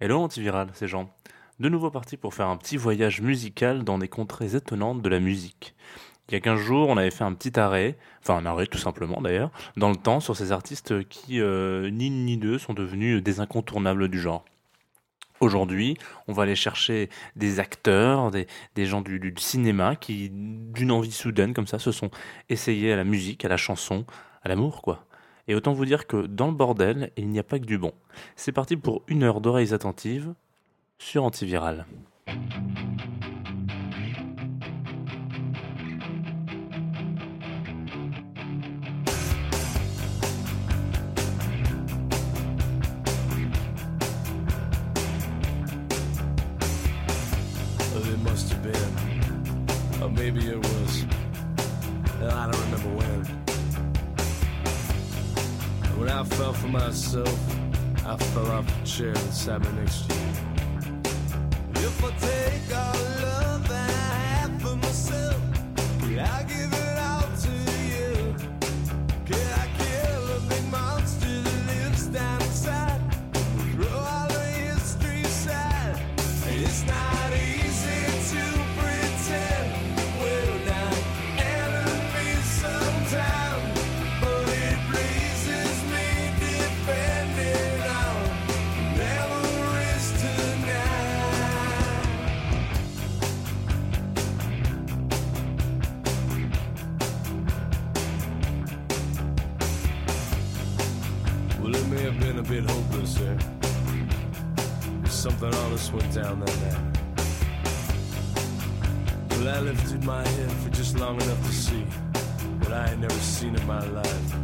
Hello antiviral, c'est Jean. De nouveau parti pour faire un petit voyage musical dans des contrées étonnantes de la musique. Il y a 15 jours, on avait fait un petit arrêt, enfin un arrêt tout simplement d'ailleurs, dans le temps sur ces artistes qui, euh, ni une ni deux, sont devenus des incontournables du genre. Aujourd'hui, on va aller chercher des acteurs, des, gens du cinéma qui, d'une envie soudaine comme ça, se sont essayés à la musique, à la chanson, à l'amour quoi. Et autant vous dire que dans le bordel, il n'y a pas que du bon. C'est parti pour une heure d'oreilles attentives sur Antiviral. Maybe it was. When I fell for myself, I fell off the chair that sat me next to you. If I take all love I have for myself, I give Something this went down that night. Well, I lifted my head for just long enough to see what I had never seen in my life.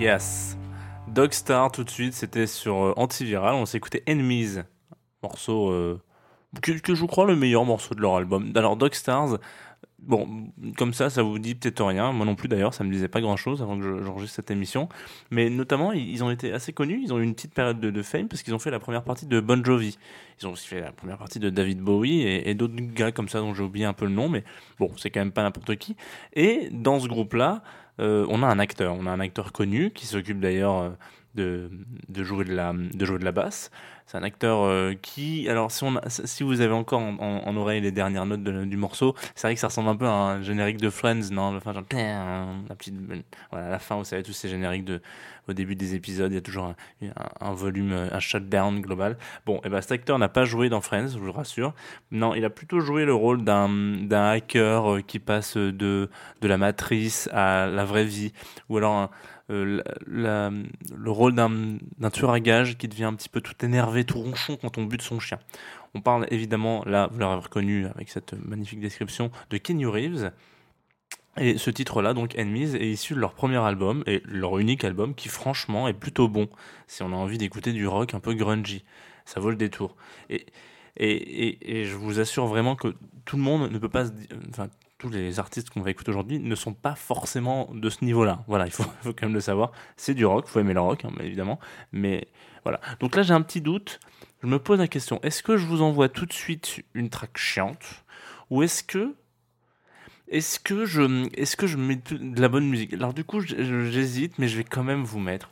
Yes. Dogstar tout de suite, c'était sur euh, Antiviral. On s'est écouté Enemies, morceau euh, que, que je crois le meilleur morceau de leur album. Alors Dogstars, bon, comme ça, ça vous dit peut-être rien. Moi non plus d'ailleurs, ça me disait pas grand-chose avant que je- j'enregistre cette émission. Mais notamment, ils ont été assez connus. Ils ont eu une petite période de, fame parce qu'ils ont fait la première partie de Bon Jovi. Ils ont aussi fait la première partie de David Bowie et, et d'autres gars comme ça dont j'ai oublié un peu le nom. Mais bon, c'est quand même pas n'importe qui. Et dans ce groupe-là, euh, on a un acteur. On a un acteur connu qui s'occupe d'ailleurs euh, de, jouer de, la, de jouer de la basse. C'est un acteur euh, qui, alors si, on si vous avez encore en, oreille les dernières notes du morceau, c'est vrai que ça ressemble un peu à un générique de Friends, non? Enfin, genre, la petite, voilà, la fin, vous savez, tous ces génériques de, au début des épisodes, il y a toujours un, volume, un shutdown global. Bon, et ben cet acteur n'a pas joué dans Friends, je vous rassure. Non, il a plutôt joué le rôle d'un hacker euh, qui passe de, de la matrice à la vraie vie, ou alors euh, le rôle d'un tueur à gages qui devient un petit peu tout énervé, tout ronchon quand on bute son chien. On parle évidemment, là, vous l'aurez reconnu avec cette magnifique description, de Kenny Reeves. Et ce titre-là, donc Enemies, est issu de leur premier album, et leur unique album, qui franchement est plutôt bon, si on a envie d'écouter du rock un peu grungy. Ça vaut le détour. Et Et, et- et je vous assure vraiment que tout le monde ne peut pas se Enfin, tous les artistes qu'on va écouter aujourd'hui ne sont pas forcément de ce niveau-là. Voilà, il faut, quand même le savoir. C'est du rock, il faut aimer le rock, hein, évidemment. Mais voilà. Donc là, j'ai un petit doute. Je me pose la question est-ce que je vous envoie tout de suite une track chiante Ou est-ce que. Est-ce que je, est-ce que je mets de la bonne musique? Alors du coup, j'hésite, mais je vais quand même vous mettre.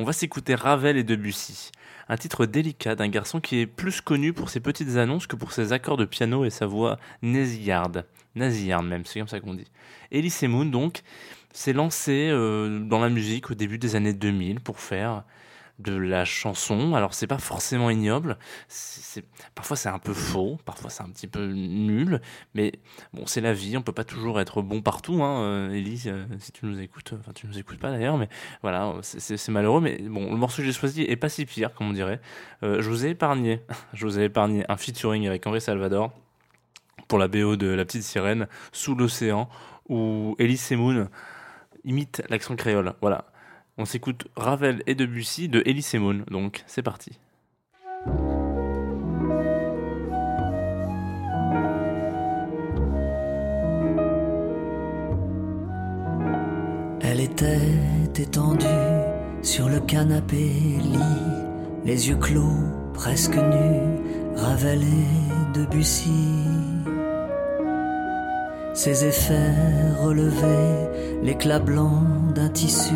On va s'écouter Ravel et Debussy, un titre délicat d'un garçon qui est plus connu pour ses petites annonces que pour ses accords de piano et sa voix nasillarde, nasillarde même, c'est comme ça qu'on dit. Elise Moon donc s'est lancé euh, dans la musique au début des années 2000 pour faire de la chanson. Alors c'est pas forcément ignoble, c'est parfois c'est un peu faux, parfois c'est un petit peu nul, mais bon c'est la vie, on peut pas toujours être bon partout. Hein, euh, Ellie, euh, si tu nous écoutes, enfin tu nous écoutes pas d'ailleurs, mais voilà, c'est malheureux. Mais bon, le morceau que j'ai choisi est pas si pire, comme on dirait. Euh, je vous ai épargné, je vous ai épargné un featuring avec Henri Salvador pour la BO de La Petite Sirène, Sous l'océan, où Ellie Semoun imite l'accent créole. Voilà. On s'écoute Ravel et Debussy de Elie Semoun. Donc, c'est parti. Elle était étendue sur le canapé lit, les yeux clos, presque nus, Ravel et Debussy. Ses effets relevés, l'éclat blanc d'un tissu,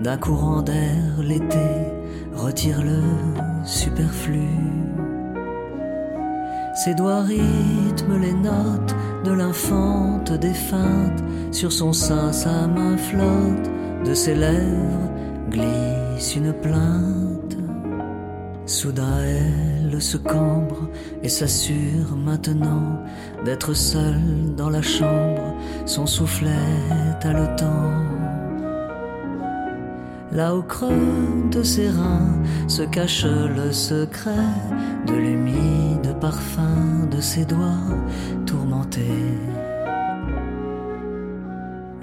d'un courant d'air l'été, retire le superflu. Ses doigts rythment les notes de l'infante défunte. Sur son sein, sa main flotte. De ses lèvres glisse une plainte. Soudain, elle se cambre et s'assure maintenant d'être seule dans la chambre. Son soufflet haletant. Là au creux de ses reins se cache le secret de l'humide parfum de ses doigts tourmentés.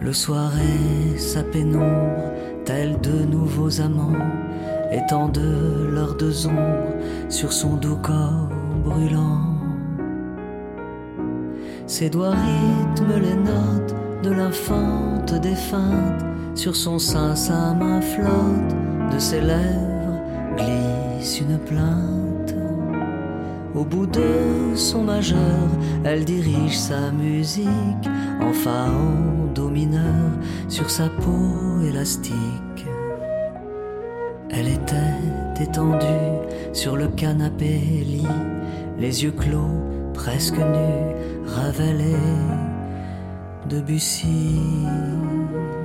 Le soir et sa pénombre, tels de nouveaux amants, étendent leurs deux ombres sur son doux corps brûlant. Ses doigts rythment les notes de l'infante défunte. Sur son sein, sa main flotte. De ses lèvres glisse une plainte. Au bout de son majeur, elle dirige sa musique en fa en do mineur sur sa peau élastique. Elle était étendue sur le canapé lit, les yeux clos, presque nus, Ravel et Debussy.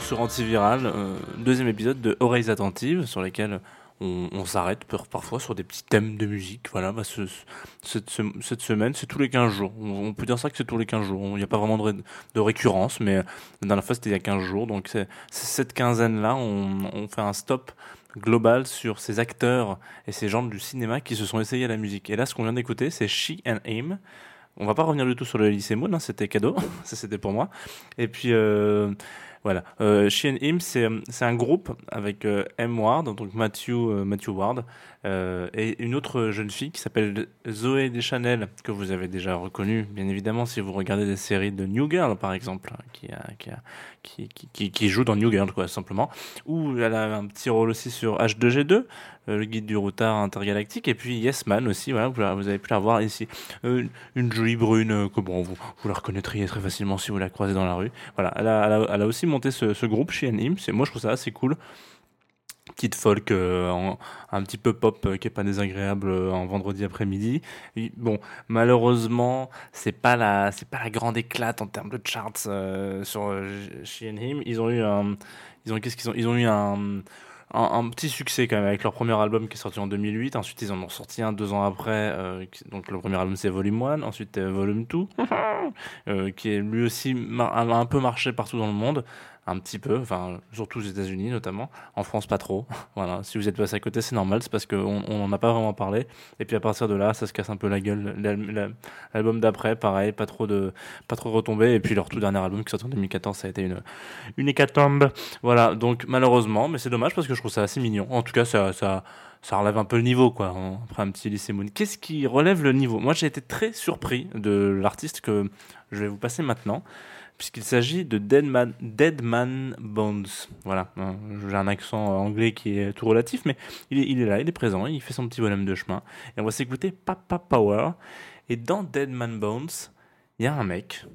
Sur Antiviral, euh, deuxième épisode de Oreilles attentives, sur lesquelles on, s'arrête par- parfois sur des petits thèmes de musique. Voilà, bah, ce- ce- cette, ce- cette semaine, c'est tous les 15 jours. On, peut dire ça que c'est tous les 15 jours. Il n'y a pas vraiment de, ré- de récurrence, mais la dernière fois c'était il y a 15 jours. Donc cette quinzaine-là, on, fait un stop global sur ces acteurs et ces gens du cinéma qui se sont essayés à la musique. Et là, ce qu'on vient d'écouter, c'est She and Him. On va pas revenir du tout sur le lycée Moon, hein, c'était cadeau, ça c'était pour moi. Et puis euh, voilà, euh, She and Him, c'est c'est un groupe avec euh, M Ward, donc Matthew euh, Matthew Ward, euh, et une autre jeune fille qui s'appelle Zoé Deschanel que vous avez déjà reconnue, bien évidemment, si vous regardez des séries de New Girl par exemple, hein, qui qui, qui, joue dans New Girl quoi, simplement. Ou elle a un petit rôle aussi sur H2G2, euh, le guide du routard intergalactique, et puis Yes Man aussi, voilà, vous, avez pu la voir ici. Euh, une jolie brune, que bon, vous, vous la reconnaîtriez très facilement si vous la croisez dans la rue. Voilà, elle a, aussi monté ce, groupe chez. C'est, moi, je trouve ça assez cool. Petite folk, euh, en- un petit peu pop, euh, qui est pas désagréable euh, en vendredi après-midi. Bon, malheureusement, c'est pas la, c'est pas la grande éclate en termes de charts euh, sur euh, She and Him. Ils ont eu un, ils ont, qu'est-ce qu'ils ont, ils ont eu un, un, un petit succès quand même avec leur premier album qui est sorti en 2008. Ensuite, ils en ont sorti un deux ans après. euh, qui- donc, le premier album, c'est Volume 1. Ensuite, euh, Volume 2, euh, qui est lui aussi a un peu marché partout dans le monde. Un petit peu, enfin, surtout aux États-Unis notamment. En France, pas trop. voilà, si vous êtes passé à côté, c'est normal, c'est parce qu'on on en a pas vraiment parlé. Et puis à partir de là, ça se casse un peu la gueule. L'al- la- L'album d'après, pareil, pas trop de, pas trop retombé. Et puis leur tout dernier album qui sort en 2014, ça a été une, une hécatombe. Voilà, donc malheureusement, mais c'est dommage parce que je trouve ça assez mignon. En tout cas, ça, ça, ça relève un peu le niveau, quoi, après un petit lycée Moon. Qu'est-ce qui relève le niveau? Moi, j'ai été très surpris de l'artiste que je vais vous passer maintenant, puisqu'il s'agit de Deadman, Deadman Bones. Voilà, hein, j'ai un accent anglais qui est tout relatif, mais il est, il est là, il est présent, il fait son petit bonhomme de chemin. Et on va s'écouter Papa Power. Et dans Deadman Bones, il y a un mec.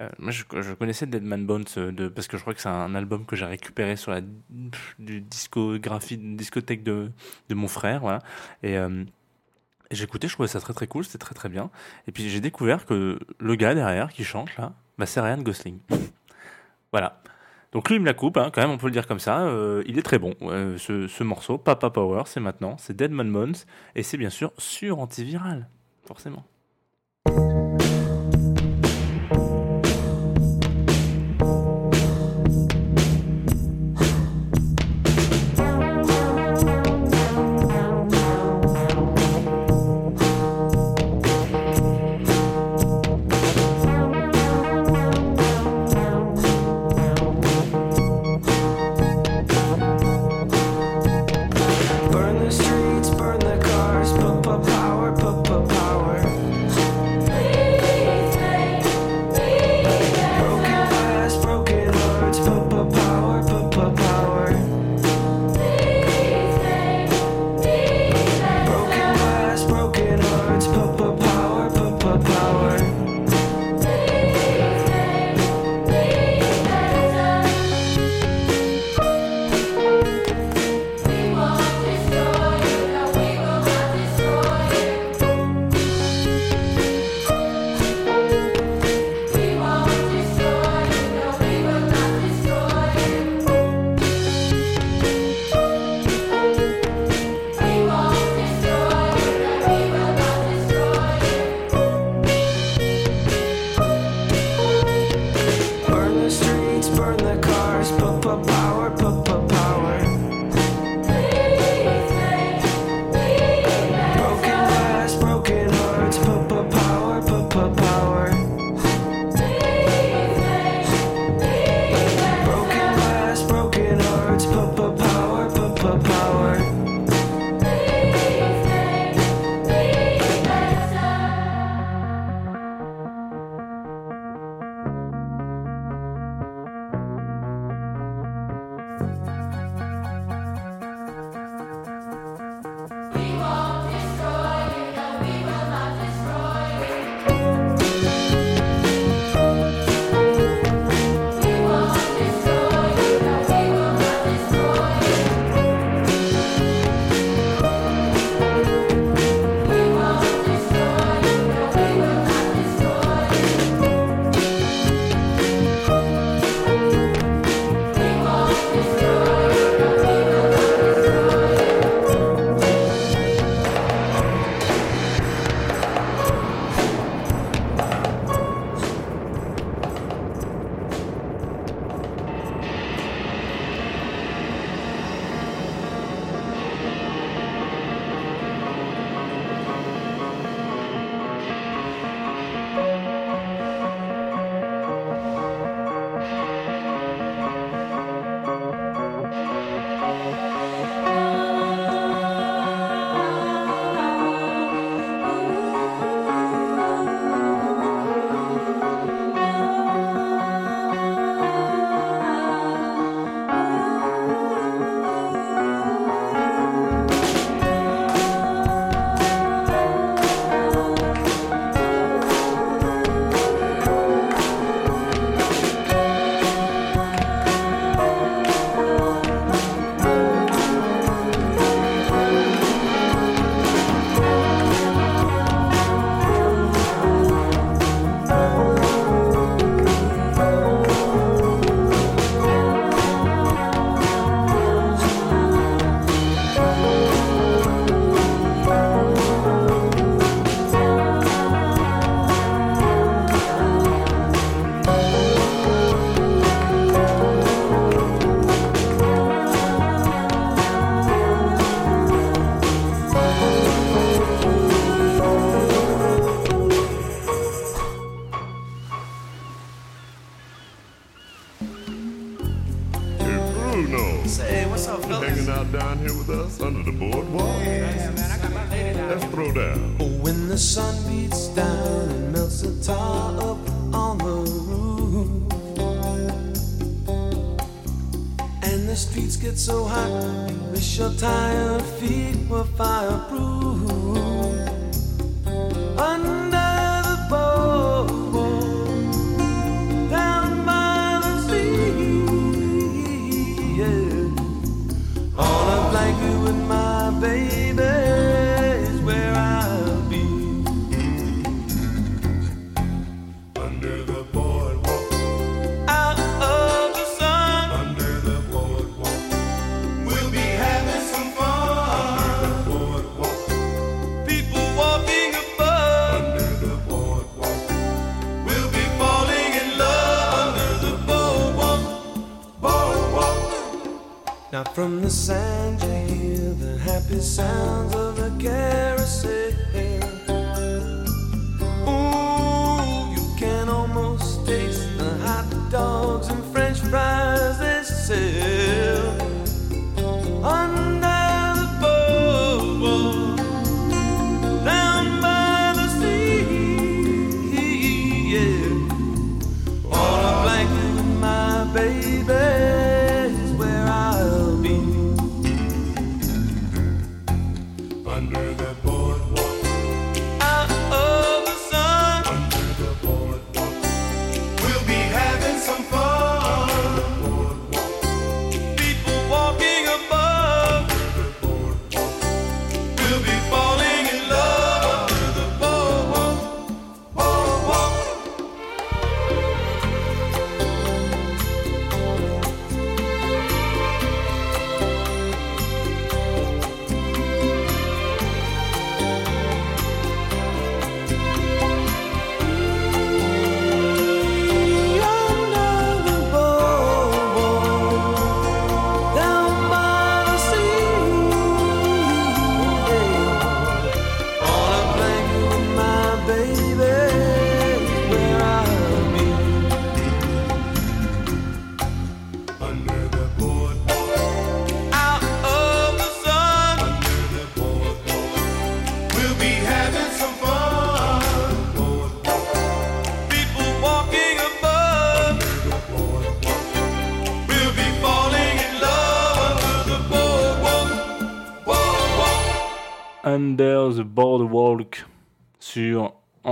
euh, moi, je, je connaissais Deadman Bones euh, de, parce que je crois que c'est un album que j'ai récupéré sur la du discographie, discothèque de, de mon frère. Voilà. Et, euh, écouté, je trouvais ça très très cool, c'était très très bien. Et puis j'ai découvert que le gars derrière qui chante là, bah, c'est Ryan Gosling. voilà. Donc lui, il me la coupe, hein, quand même, on peut le dire comme ça. euh, il est très bon, ce, ce morceau. Papa Power, c'est maintenant, c'est Deadman Bones. Et c'est bien sûr sur antiviral, forcément.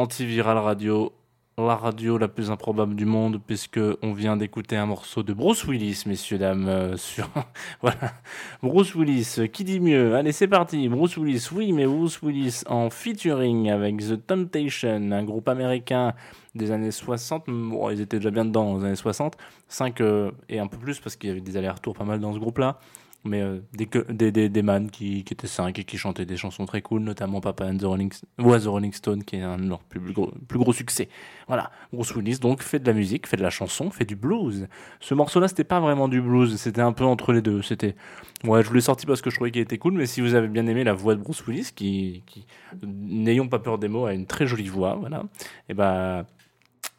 Antiviral Radio, la radio la plus improbable du monde, puisque on vient d'écouter un morceau de Bruce Willis, messieurs, dames, euh, sur... voilà. Bruce Willis, qui dit mieux? Allez, c'est parti. Bruce Willis, oui, mais Bruce Willis en featuring avec The Temptation, un groupe américain des années 60. Bon, ils étaient déjà bien dedans aux années 60. 5 euh, et un peu plus, parce qu'il y avait des allers-retours pas mal dans ce groupe-là. Mais euh, des, des, des, des man qui, qui étaient 5 et qui chantaient des chansons très cool, notamment Papa and the Rolling, ouais, the Rolling Stone, qui est un de leurs plus, gros, plus gros succès. Voilà, Bruce Willis donc fait de la musique, fait de la chanson, fait du blues. Ce morceau-là, c'était pas vraiment du blues, c'était un peu entre les deux. C'était, ouais, je l'ai sorti parce que je trouvais qu'il était cool, mais si vous avez bien aimé la voix de Bruce Willis, qui, qui n'ayons pas peur des mots, a une très jolie voix, voilà, et bah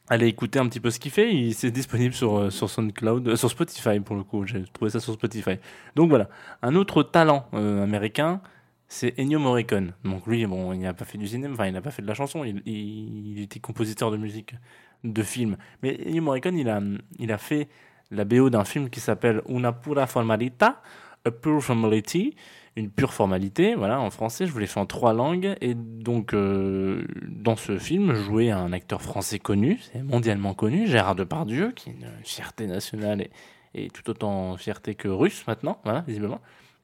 allez écouter un petit peu ce qu'il fait. C'est disponible sur euh, sur SoundCloud, euh, sur Spotify pour le coup. J'ai trouvé ça sur Spotify. Donc voilà, un autre talent euh, américain, c'est Ennio Morricone. Donc lui, bon, il n'a pas fait du cinéma, enfin il n'a pas fait de la chanson. Il était compositeur de musique, de film. Mais Ennio Morricone, il a il a fait la BO d'un film qui s'appelle Una pura formalita, a pure formality, une pure formalité, voilà, en français, je vous l'ai fait en trois langues, et donc euh, dans ce film jouait un acteur français connu, mondialement connu, Gérard Depardieu, qui est une fierté nationale et, tout autant fierté que russe maintenant, voilà, visiblement,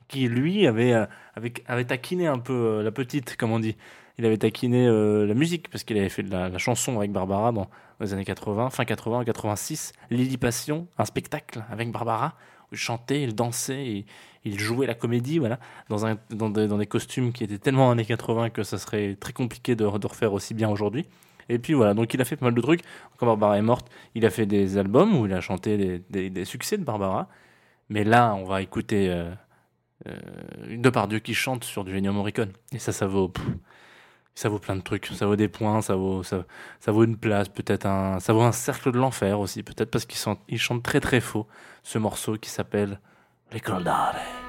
qui lui avait, euh, avait, avait taquiné un peu euh, la petite, comme on dit, il avait taquiné la musique, parce qu'il avait fait de la, la chanson avec Barbara dans les années 80, fin 80, 86, Lily Passion, un spectacle avec Barbara, où il chantait, il dansait, et il jouait la comédie, voilà, dans, un, dans, des, dans des costumes qui étaient tellement années 80 que ça serait très compliqué de, refaire aussi bien aujourd'hui. Et puis voilà, donc il a fait pas mal de trucs. Quand Barbara est morte, il a fait des albums où il a chanté des, des, succès de Barbara. Mais là, on va écouter euh, euh, Depardieu qui chante sur du Ennio Morricone. Et ça, ça vaut, ça vaut plein de trucs. Ça vaut des points, ça vaut, ça, ça vaut une place, peut-être un, ça vaut un cercle de l'enfer aussi, peut-être parce qu'il chante, il chante très très faux ce morceau qui s'appelle Ricordare.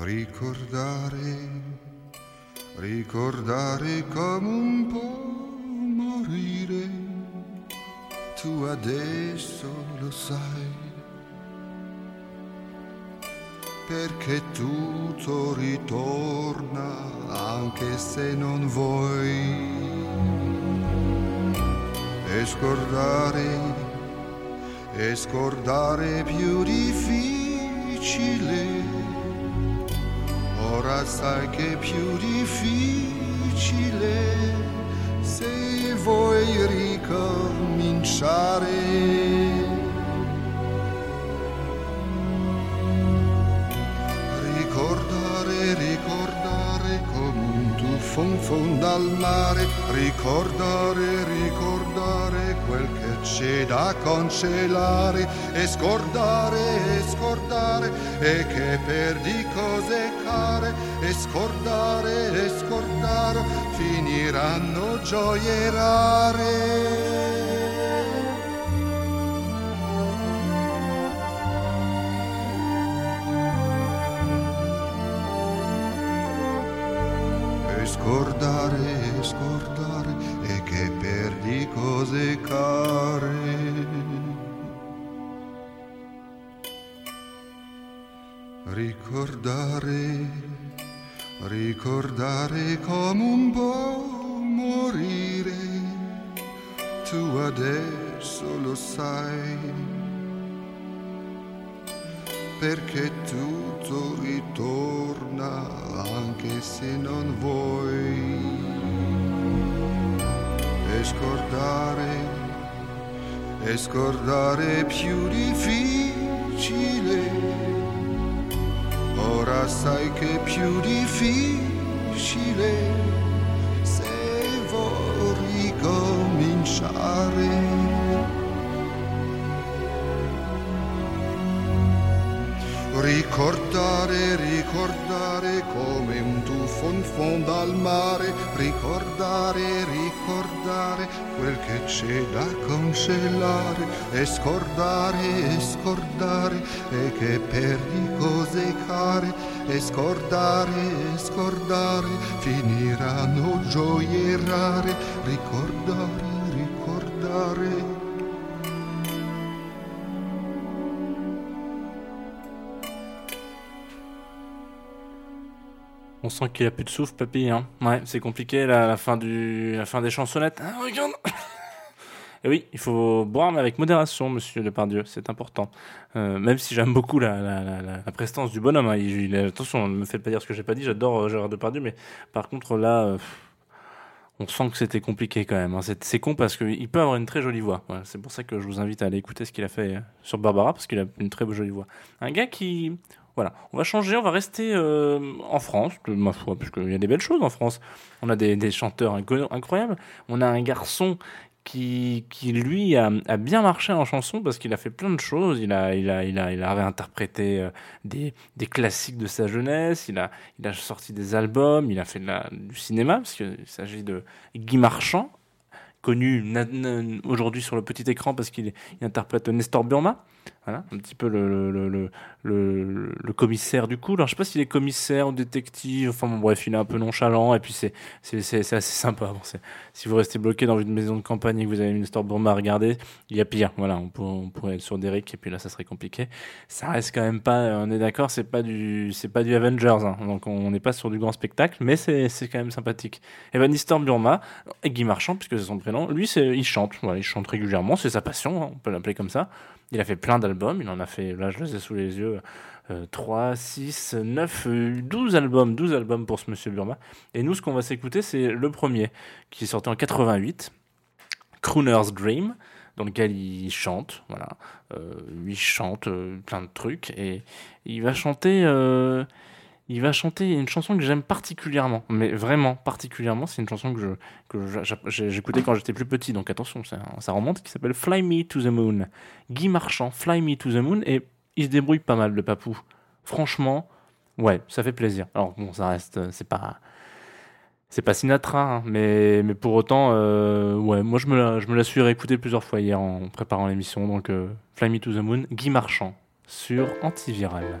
Ricordare, ricordare come un po' morire, tu adesso lo sai, perché tutto ritorna anche se non vuoi. E scordare, e scordare più difficile. Sai che è più difficile se vuoi ricominciare. Ricordare, ricordare come un tuffo in fondo al mare, ricordare, ricordare quel che c'è da cancellare e scordare, e scordare e che perdi cose care e scordare, e scordare finiranno gioie rare. Scordare, e scordare e che perdi cose care. Ricordare, ricordare come un po' morire, tu adesso lo sai, perché tutto ritorna anche se non vuoi. E scordare, e scordare è più difficile Ora sai che è più difficile se vuoi ricominciare. Ricordare, ricordare come un tuffo in fondo al mare, ricordare, ricordare quel che c'è da cancellare e scordare, e scordare e che perdi cose care. E scordare, e scordare finiranno gioie rare, ricordare, ricordare. On sent qu'il a plus de souffle, papy. Hein. Ouais, c'est compliqué la, fin du, la fin des chansonnettes. Ah, regarde. Et oui, il faut boire, mais avec modération, monsieur Depardieu, c'est important. Euh, même si j'aime beaucoup la, prestance du bonhomme. hein. Attention, ne me faites pas dire ce que j'ai pas dit, j'adore euh, Gérard Depardieu, mais par contre, là, euh, on sent que c'était compliqué quand même. hein. C'est con parce qu'il peut avoir une très jolie voix. C'est pour ça que je vous invite à aller écouter ce qu'il a fait euh, sur Barbara, parce qu'il a une très jolie voix. Un gars qui... Voilà, on va changer, on va rester euh, en France, ma foi, parce qu'il y a des belles choses en France. On a des, chanteurs incroyables. On a un garçon qui, qui lui a, bien marché en chanson parce qu'il a fait plein de choses. Il a, il a, il a, il réinterprété euh, des, des classiques de sa jeunesse. Il a, il a sorti des albums. Il a fait du cinéma parce qu'il s'agit de Guy Marchand, connu aujourd'hui sur le petit écran parce qu'il interprète Nestor Burma. Voilà, un petit peu le, le, le, le, commissaire du coup. Alors, je sais pas s'il est commissaire ou détective. Enfin, bon, bref, il est un peu nonchalant. Et puis, c'est c'est c'est- assez sympa. Bon, si vous restez bloqué dans une maison de campagne et que vous avez une histoire Burma à regarder, il y a pire. Voilà, on, pour- on pourrait être sur Derrick et puis là, ça serait compliqué. Ça reste quand même pas, on est d'accord, c'est pas du, c'est pas du Avengers. hein. donc, on n'est pas sur du grand spectacle, mais c'est c'est quand même sympathique. Et ben, Nestor Burma, Guy Marchand, puisque c'est son prénom, lui, c'est, il chante. Il chante régulièrement. C'est sa passion, hein, on peut l'appeler comme ça. Il a fait plein d'albums. Il en a fait, là, je les ai sous les yeux. euh, 3, 6, 9, euh, 12 albums, 12 albums pour ce monsieur Burma. Et nous, ce qu'on va s'écouter, c'est le premier, qui est sorti en 88, Crooner's Dream, dans lequel il chante, voilà. Euh, il chante euh, plein de trucs, et il va chanter... il va chanter une chanson que j'aime particulièrement, mais vraiment particulièrement. C'est une chanson que je que j'écoutais quand j'étais plus petit, donc attention, ça, remonte, qui s'appelle Fly Me to the Moon. Guy Marchand, Fly Me to the Moon, et il se débrouille pas mal, le papou. Franchement, ouais, ça fait plaisir. Alors bon, ça reste, euh, c'est pas, c'est pas Sinatra, hein, mais pour autant, euh, ouais, moi je me la, je suis réécouté plusieurs fois hier en préparant l'émission, donc euh, Fly Me to the Moon, Guy Marchand sur Antiviral.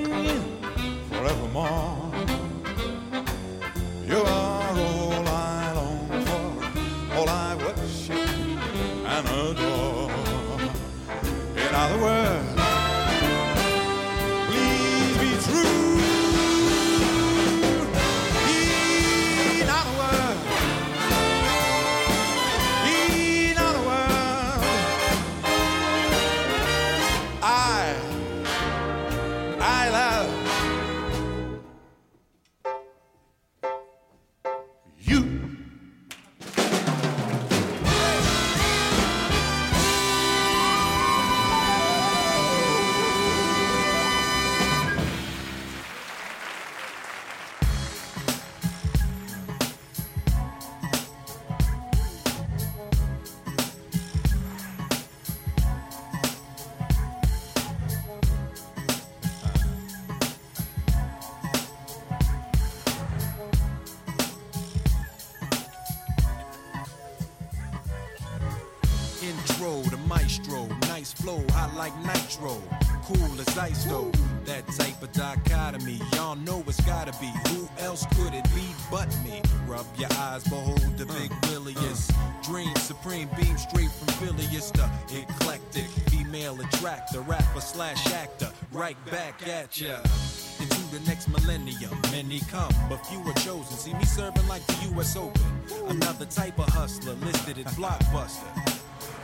See me serving like the U.S. Open. Another type of hustler listed at Blockbuster.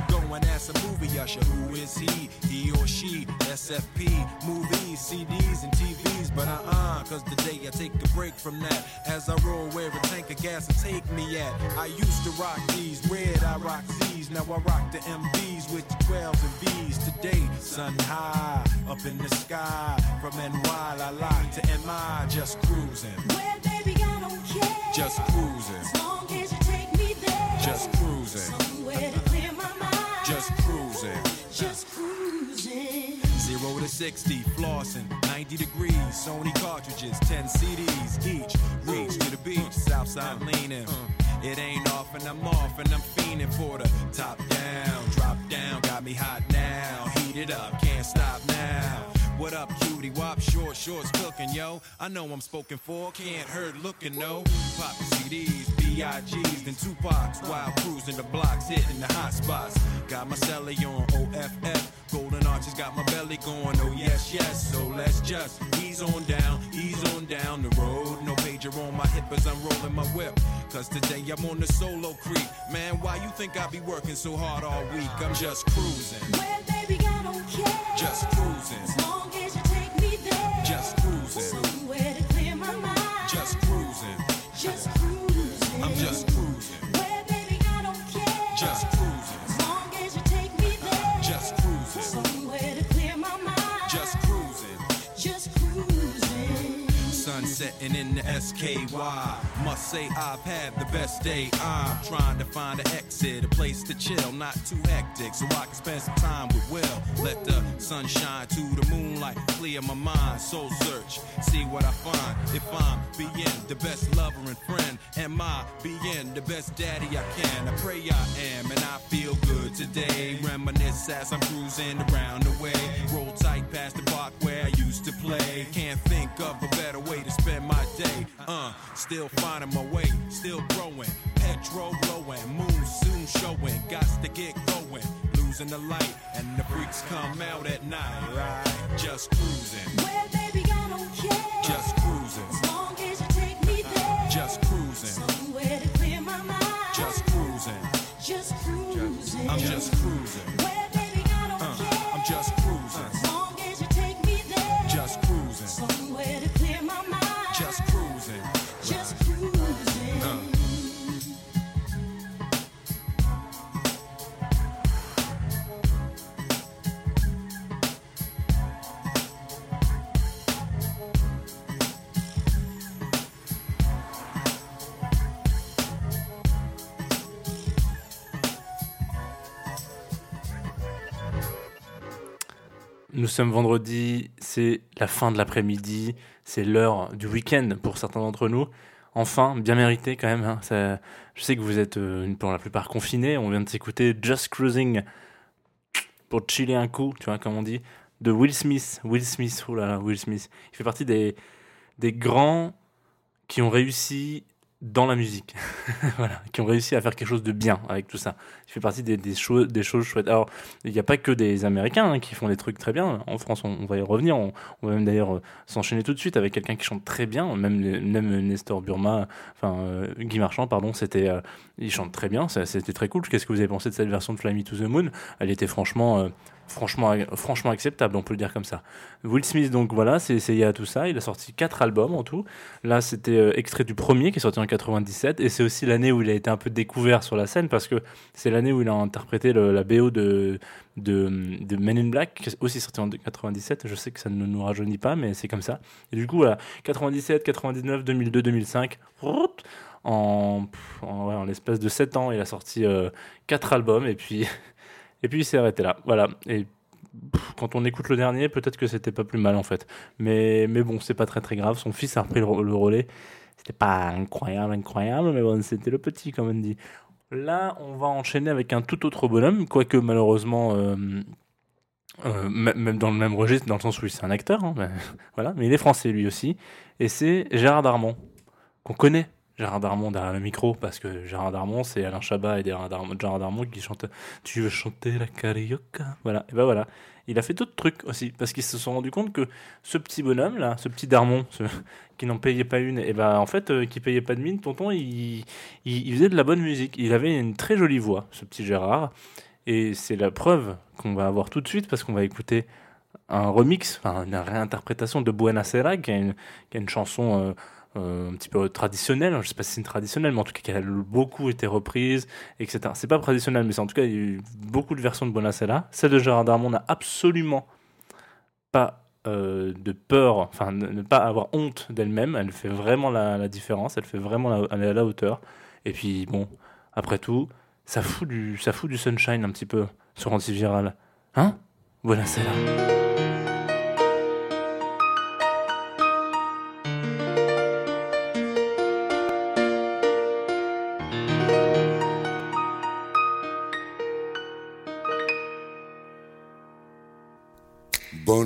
Going as a movie usher. Who is he? He or she? SFP, movies, CDs, and TVs. But uh uh, cause today I take a break from that. As I roll where a tank of gas will take me at. I used to rock these, red, I rock these. Now I rock the MVs with the 12s and V's. Today, sun high, up in the sky. From NY, la la to MI, just cruising. Well, baby, I. Just cruising. As long as you take me there. Just cruising. Somewhere to clear my mind. Just cruising. Just cruising. Zero to 60, flossing, 90 degrees, Sony cartridges, 10 CDs each. Reach to the beach, Southside leaning. Mm. It ain't off and I'm off and I'm fiending for the top down, drop down, got me hot now. Heat it up, can't stop now. What up, cutie? Wop, short shorts cooking, yo. I know I'm spoken for, can't hurt looking, no. Pop CDs, B.I.G.'s, then Tupac's while cruising the blocks, hitting the hot spots. Got my celly on OFF, golden arches got my belly going, oh yes, yes. So let's just ease on down, ease on down the road. No pager on my hip as I'm rolling my whip. Cause today I'm on the solo creek. Man, why you think I be working so hard all week? I'm just cruising, Well, baby. Just cruising, As long as you take me there. just cruising, setting in the SKY. Must say I've had the best day. I'm trying to find an exit, a place to chill, not too hectic, so I can spend some time with Will. Let the sunshine to the moonlight, clear my mind, soul search, see what I find. If I'm being the best lover and friend, am I being the best daddy I can? I pray I am, and I feel good today. Reminisce as I'm cruising around the way. Roll tight past the block where I used to play. Can't think of a better way to spend my day. Uh, still finding my way, still growing. Petrol blowing, moon soon showing. Got to get going. Losing the light, and the freaks come out at night. Right? Just cruising, Well, baby, I don't care. just cruising, As long as you take me there. just cruising, Somewhere to clear my mind. just cruising. Just cruising. I'm just cruising. Nous sommes vendredi, c'est la fin de l'après-midi, c'est l'heure du week-end pour certains d'entre nous. Enfin, bien mérité quand même. hein. Je sais que vous êtes euh, pour la plupart confinés. On vient de s'écouter Just Cruising pour chiller un coup, tu vois, comme on dit. de Will Smith. Will Smith, oh Will Smith. Il fait partie des, des grands qui ont réussi dans la musique. qui ont réussi à faire quelque chose de bien avec tout ça. Il fait partie des, des, des choses chouettes. Alors, il n'y a pas que des Américains hein, qui font des trucs très bien. En France, on, va y revenir. On, va même d'ailleurs euh, s'enchaîner tout de suite avec quelqu'un qui chante très bien. Même, même Nestor Burma, enfin euh, Guy Marchand, pardon, c'était, euh, il chante très bien. C'était très cool. Qu'est-ce que vous avez pensé de cette version de Fly Me to the Moon? Elle était franchement, euh, franchement, franchement acceptable. On peut le dire comme ça. Will Smith, donc voilà, c'est essayé à tout ça. Il a sorti quatre albums en tout. Là, c'était euh, extrait du premier qui est sorti en 97 et c'est aussi l'année où il a été un peu découvert sur la scène parce que c'est l'année où il a interprété la BO de, de, Men in Black, qui est aussi sorti en 97. Je sais que ça ne nous rajeunit pas, mais c'est comme ça. Et du coup, voilà, 97, 99, 2002, 2005, roup, en, en l'espace de 7 ans, il a sorti euh, quatre albums et puis, et puis il s'est arrêté là. Voilà. Et quand on écoute le dernier, peut-être que c'était pas plus mal en fait. Mais, mais bon, c'est pas très très grave. Son fils a repris le, re- le relais. C'était pas incroyable, incroyable, mais bon, c'était le petit, comme on dit. Là, on va enchaîner avec un tout autre bonhomme, quoique malheureusement, euh, euh, même dans le même registre, dans le sens où c'est un acteur, hein, mais, voilà, mais il est français lui aussi, et c'est Gérard Darmon, qu'on connaît. Gérard Darmon derrière le micro, parce que Gérard Darmon, c'est Alain Chabat et Gérard Darmon, qui chante Tu veux chanter la carioca? Voilà, et ben voilà. Il a fait d'autres trucs aussi, parce qu'ils se sont rendus compte que ce petit bonhomme là, ce petit Darmon, qui n'en payait pas une, et ben en fait, euh, qui payait pas de mine, tonton, il, il, faisait de la bonne musique. Il avait une très jolie voix, ce petit Gérard, et c'est la preuve qu'on va avoir tout de suite, parce qu'on va écouter un remix, enfin une réinterprétation de Buena Sera, qui est une, chanson euh, un petit peu traditionnelle. Je sais pas si c'est traditionnelle, mais en tout cas qui a beaucoup été reprise, etc. C'est pas traditionnel, mais en tout cas il y a eu beaucoup de versions de Sera. Celle de Gérard Darmon n'a absolument pas euh, de peur, enfin ne, ne pas avoir honte d'elle-même. Elle fait vraiment la, différence, elle fait vraiment elle est à la hauteur. Et puis bon, après tout, ça fout du, ça fout du sunshine un petit peu sur antiviral, hein? Buena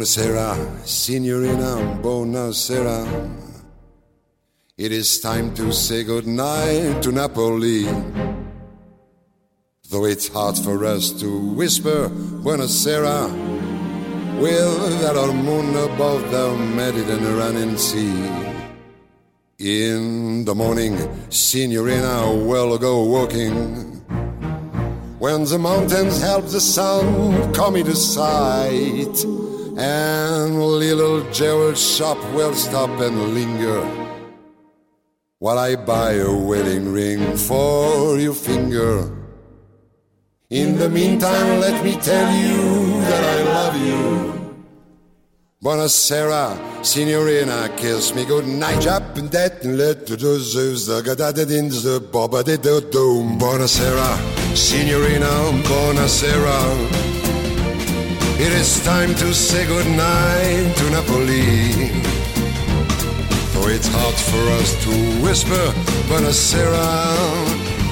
Buonasera, signorina, buonasera. It is time to say goodnight to Napoli. Though it's hard for us to whisper Buonasera with old moon above the Mediterranean Sea. In the morning, signorina will go walking. When the mountains help the sun come into sight, and little jewel shop will stop and linger, while I buy a wedding ring for your finger. In the meantime, let me tell you that I love you. Buonasera, signorina, kiss me good night. Jump and that and let the doozes, the gadadins, the boba de do doom. Buonasera, signorina, buonasera. It is time to say goodnight to Napoli. Though it's hard for us to whisper, Buonasera,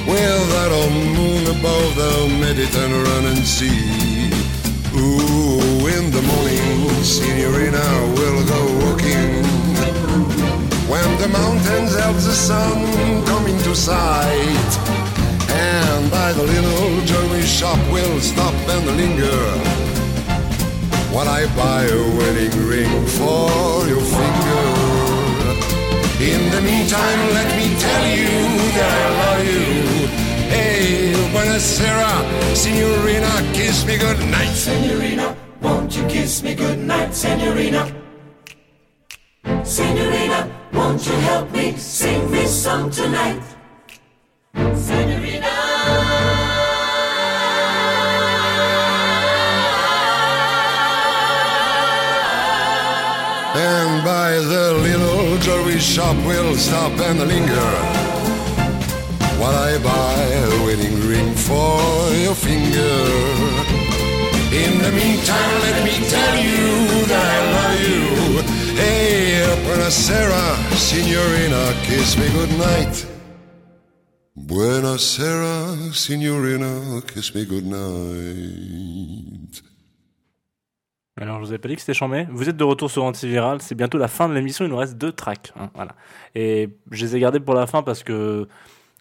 with that old moon above the Mediterranean Sea. Ooh, in the morning, Signorina will go walking. When the mountains help the sun come into sight, and by the little jewelry shop we'll stop and linger. While I buy a wedding ring for your finger. In the meantime, let me tell you that I love you. Hey, buonasera, signorina, kiss me good night. Senorina, won't you kiss me goodnight, Senorina? Senorina, won't you help me sing this song tonight? Senorina. And by the little jewelry shop, we'll stop and linger. While I buy a wedding ring for your finger. In the meantime, let me tell you that I love you. Hey, buonasera, signorina, kiss me goodnight. Buonasera, signorina, kiss me goodnight. Alors, je vous avais pas dit que c'était chambé. Vous êtes de retour sur Antiviral. C'est bientôt la fin de l'émission. Il nous reste deux tracks. hein, voilà. Et je les ai gardés pour la fin parce que,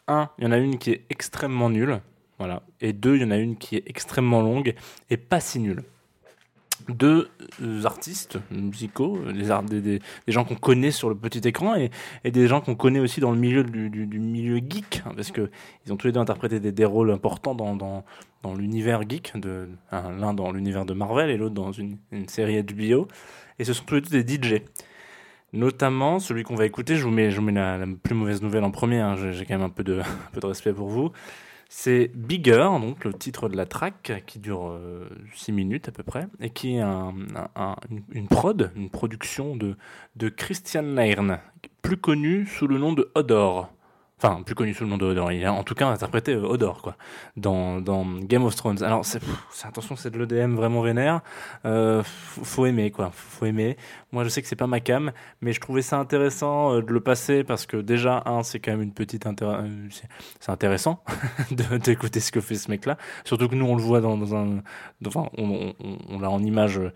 un, il y en a une qui est extrêmement nulle. Voilà. Et deux, il y en a une qui est extrêmement longue et pas si nulle. Deux euh, artistes musicaux, des, gens qu'on connaît sur le petit écran et, des gens qu'on connaît aussi dans le milieu du, milieu geek, hein, parce que ils ont tous les deux interprété des, rôles importants dans, dans, l'univers geek, l'un dans l'univers de Marvel et l'autre dans une, une série HBO. Et ce sont tous les deux des DJ. Notamment celui qu'on va écouter, je vous mets, la, plus mauvaise nouvelle en premier, hein, j'ai quand même un peu, de, un peu de respect pour vous. C'est Bigger, donc le titre de la track, qui dure 6 minutes à peu près, et qui est un- un- un- une, prod, une production de, de Christian Nairn, plus connu sous le nom de Odor. Enfin, plus connu sous le nom de Odor. Il a en tout cas interprété euh, Odor, quoi, dans, Game of Thrones. Alors, attention, c'est de l'EDM vraiment vénère. Euh, faut aimer, quoi. Faut aimer. Moi, je sais que c'est pas ma cam, mais je trouvais ça intéressant euh, de le passer parce que déjà, un, c'est quand même une petite euh, c'est- intéressant d'écouter ce que fait ce mec-là. Surtout que nous, on le voit dans, un, enfin, on, l'a en image euh,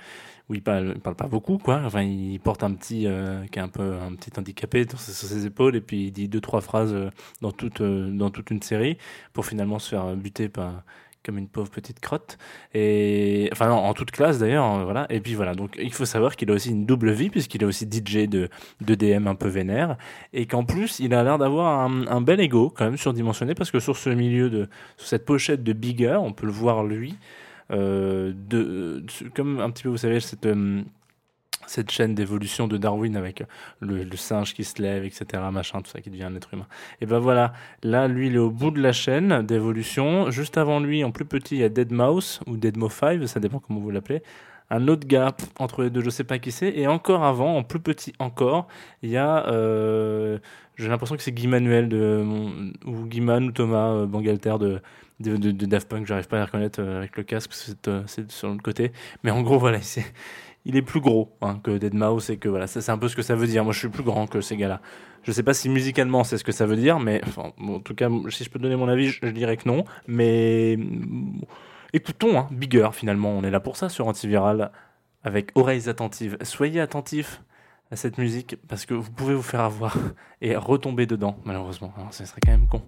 où il parle, il parle pas beaucoup, quoi. Enfin, il porte un petit, qui est un peu un petit handicapé sur ses, sur ses épaules et puis il dit deux trois phrases dans toute, dans toute une série pour finalement se faire buter par comme une pauvre petite crotte. Et enfin non, en toute classe d'ailleurs hein, voilà. Et puis voilà. Donc il faut savoir qu'il a aussi une double vie puisqu'il est aussi DJ de de DM un peu vénère. Et qu'en plus il a l'air d'avoir un, bel ego quand même surdimensionné parce que sur ce milieu de sur cette pochette de Bigger on peut le voir lui euh, de- comme un petit peu vous savez cette euh, cette chaîne d'évolution de Darwin avec le, le singe qui se lève, etc., machin, tout ça qui devient un être humain. Et ben voilà, là, lui, il est au bout de la chaîne d'évolution. Juste avant lui, en plus petit, il y a Dead Mouse ou Dead Mo 5, ça dépend comment vous l'appelez. Un autre gars entre les deux, je sais pas qui c'est. Et encore avant, en plus petit encore, il y a, euh, j'ai l'impression que c'est Guy Manuel de, ou Guy Man ou Thomas euh, Bangalter de, de, de, de Daft Punk. J'arrive pas à les reconnaître euh, avec le casque, c'est sur l'autre côté. Mais en gros, voilà, il est plus gros hein, que Deadmau5 et que voilà, c'est un peu ce que ça veut dire. Moi je suis plus grand que ces gars-là. Je sais pas si musicalement c'est ce que ça veut dire, mais en tout cas, si je peux donner mon avis, je, je dirais que non. Mais mm, écoutons, hein, Bigger finalement, on est là pour ça sur Antiviral avec oreilles attentives. Soyez attentifs à cette musique parce que vous pouvez vous faire avoir et retomber dedans, malheureusement. Alors, ce serait quand même con.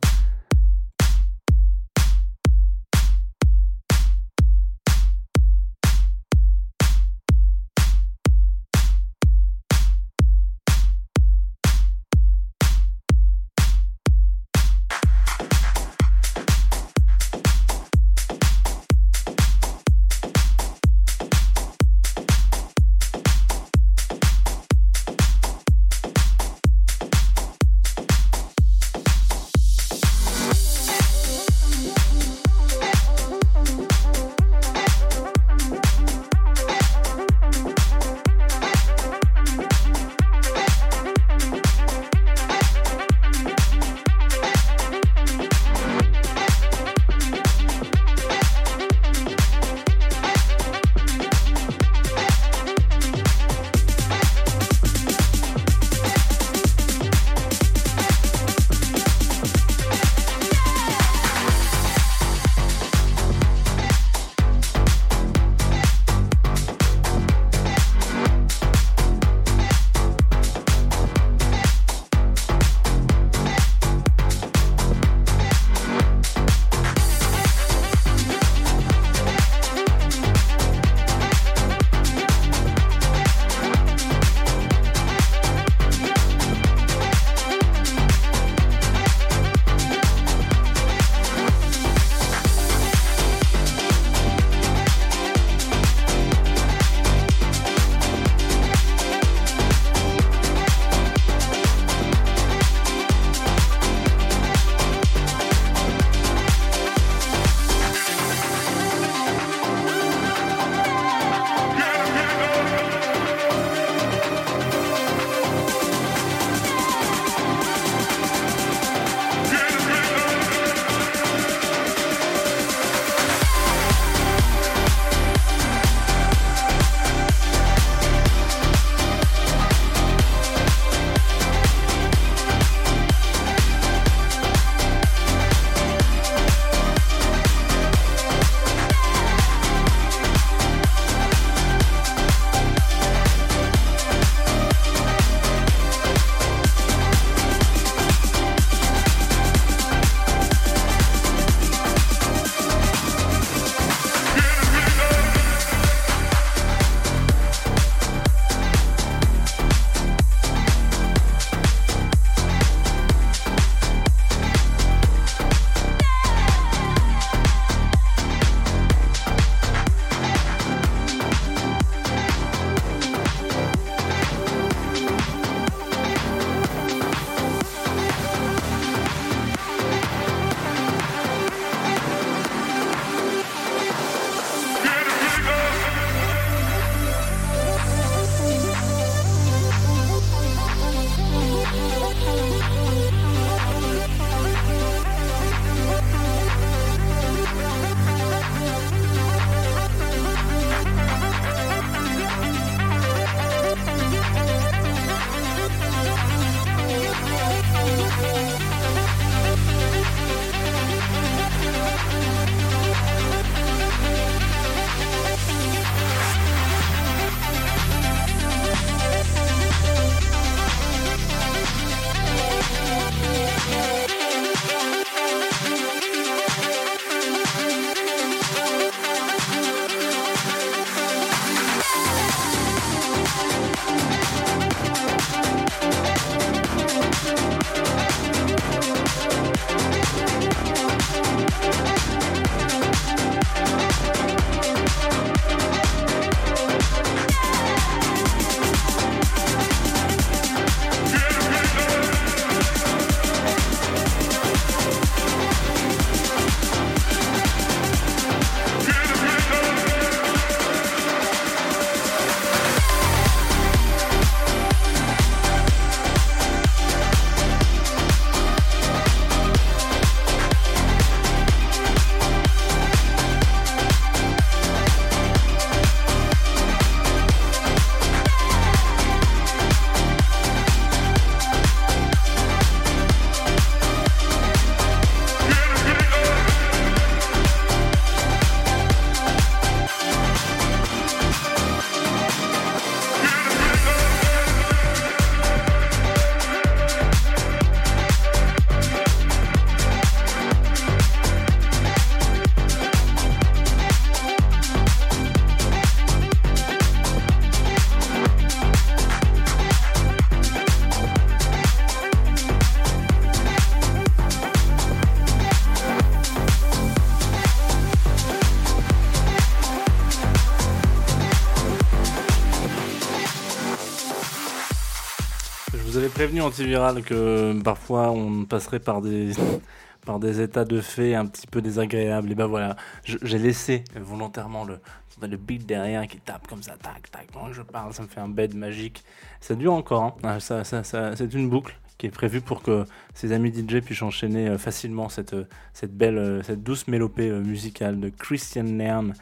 Antiviral que parfois on passerait par des par des états de fait un petit peu désagréables. Et ben voilà, j'ai laissé volontairement le le beat derrière qui tape comme ça, tac tac. Pendant que je parle, ça me fait un bed magique. Ça dure encore. hein. Ah, ça, ça, c'est une boucle qui est prévue pour que ses amis DJ puissent enchaîner euh, facilement cette euh, cette belle euh, cette douce mélopée musicale de Christian Nairn,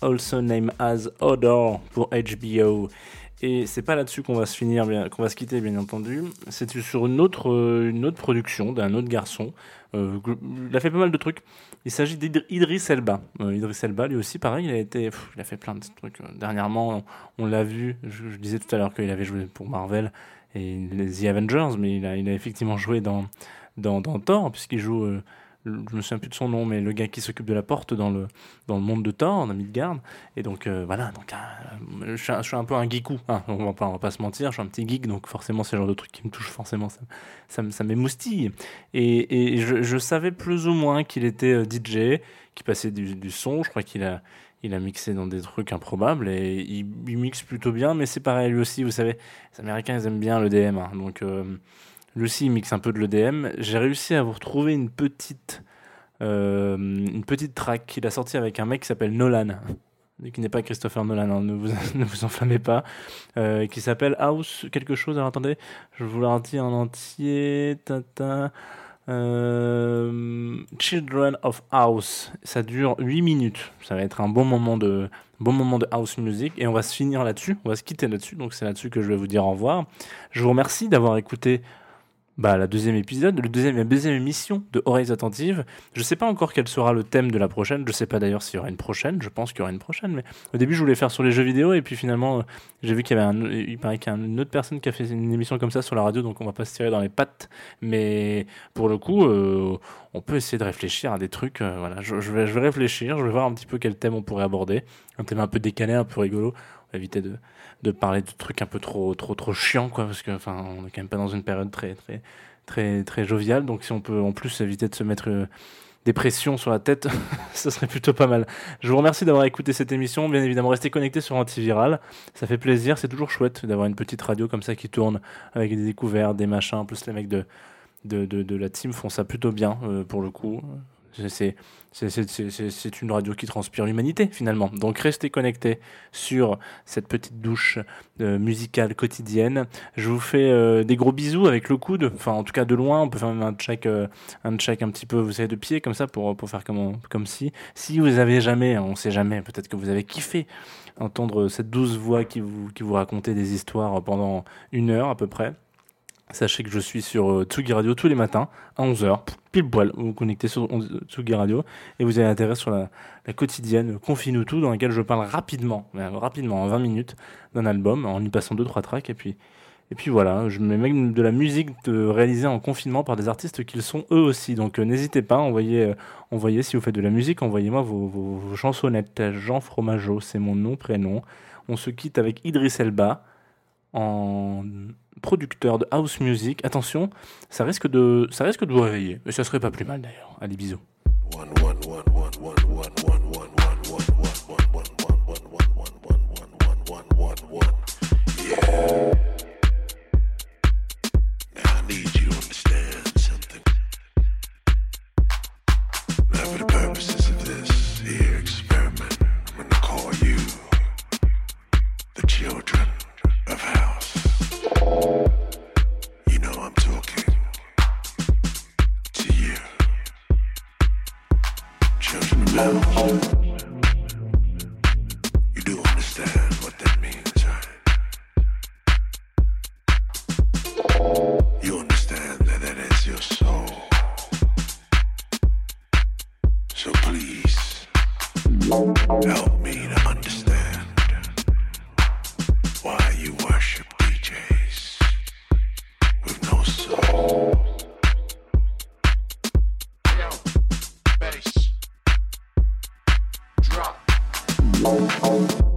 also named as Odor pour HBO. Et c'est pas là-dessus qu'on va se finir, qu'on va se quitter, bien entendu. C'est sur une autre, euh, une autre production d'un autre garçon. Euh, il a fait pas mal de trucs. Il s'agit d'Idris Elba. Euh, Idris Elba, lui aussi, pareil, il a été, il a fait plein de trucs. Dernièrement, on, l'a vu. Je, disais tout à l'heure qu'il avait joué pour Marvel et les The Avengers, mais il a, il a effectivement joué dans, dans, dans Thor, puisqu'il joue. Je me souviens plus de son nom, mais le gars qui s'occupe de la porte dans le, dans le monde de Thor, dans Midgard. Et donc euh, voilà, donc euh, je, suis un, peu un geekou, hein, on, va pas, on va pas se mentir, je suis un petit geek, donc forcément c'est le genre de truc qui me touche, forcément ça, ça, ça m'émoustille. Et, je, savais plus ou moins qu'il était euh, DJ, qu'il passait du, son, je crois qu'il a, il a mixé dans des trucs improbables et il, mixe plutôt bien, mais c'est pareil lui aussi, vous savez, les Américains ils aiment bien l'EDM, hein, donc il mixe un peu de l'EDM. J'ai réussi à vous retrouver une petite, euh, une petite track qu'il a sortie avec un mec qui s'appelle Nolan qui n'est pas Christopher Nolan, hein, ne, vous, ne vous enflammez pas, euh, qui s'appelle House quelque chose. Alors attendez, je vous la redis en entier. Tata, euh, Children of House. Ça dure 8 minutes. Ça va être un bon moment de bon moment de house music et on va se finir là-dessus. On va se quitter là-dessus. Donc c'est là-dessus que je vais vous dire au revoir. Je vous remercie d'avoir écouté bah, la deuxième épisode, le deuxième, la deuxième émission de Oreilles Attentives. Je sais pas encore quel sera le thème de la prochaine. Je sais pas d'ailleurs s'il y aura une prochaine. Je pense qu'il y aura une prochaine. Mais au début, je voulais faire sur les jeux vidéo et puis finalement, euh, j'ai vu qu'il y avait il paraît qu'il y a une autre personne qui a fait une émission comme ça sur la radio, donc on va pas se tirer dans les pattes. Mais pour le coup, euh, on peut essayer de réfléchir à des trucs. euh, voilà, je vais, je vais réfléchir. Je vais voir un petit peu quel thème on pourrait aborder. Un thème un peu décalé, un peu rigolo. On va éviter de, de parler de trucs un peu trop, trop, trop chiants, quoi, parce que, enfin, on est quand même pas dans une période très, très, très, très joviale. Donc, si on peut en plus éviter de se mettre euh, des pressions sur la tête, ce serait plutôt pas mal. Je vous remercie d'avoir écouté cette émission. Bien évidemment, restez connectés sur Antiviral. Ça fait plaisir. C'est toujours chouette d'avoir une petite radio comme ça qui tourne avec des découvertes, des machins. En plus, les mecs de, de, de, de la team font ça plutôt bien, euh, pour le coup. C'est- une radio qui transpire l'humanité finalement. Donc restez connectés sur cette petite douche euh, musicale quotidienne. Je vous fais euh, des gros bisous avec le coude, enfin en tout cas de loin. On peut faire même un check, euh, un check un petit peu, vous savez, de pied comme ça pour, pour faire comme, comme si. Si vous avez jamais, on sait jamais, peut-être que vous avez kiffé entendre cette douce voix qui vous, qui vous racontait des histoires pendant une heure à peu près. Sachez que je suis sur euh, Tsugi Radio tous les matins à 11h, pile poil. Vous vous connectez sur on- Tsugi Radio et vous avez intérêt sur la, quotidienne Confine tout dans laquelle je parle rapidement, mais rapidement, en 20 minutes, d'un album en y passant 2-3 tracks et puis, et puis voilà, je mets même de la musique réalisée en confinement par des artistes qu'ils sont eux aussi. Donc euh, n'hésitez pas, envoyez, euh, envoyez si vous faites de la musique, envoyez-moi vos, vos, vos chansonnettes. Jean Fromageau, c'est mon nom, prénom. On se quitte avec Idriss Elba en producteur de house music. Attention, ça risque de, ça risque de vous réveiller. Mais ça serait pas plus mal d'ailleurs. Allez, bisous. Now Oh, oh, oh.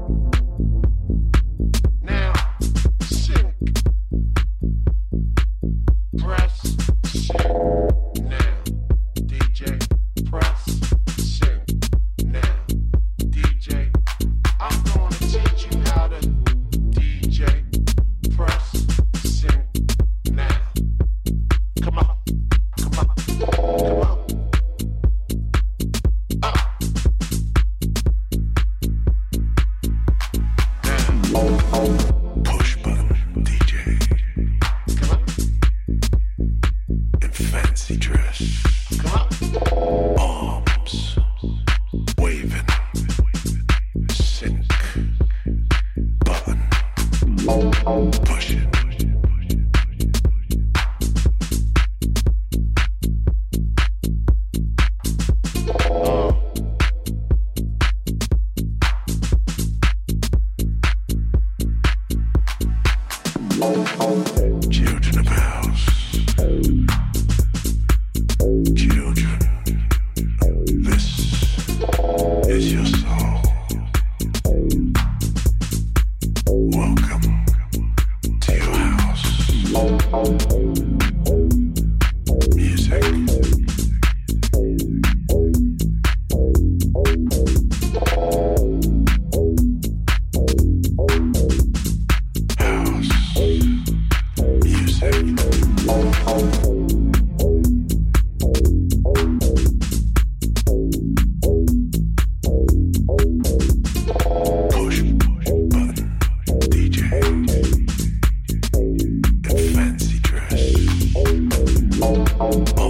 oh.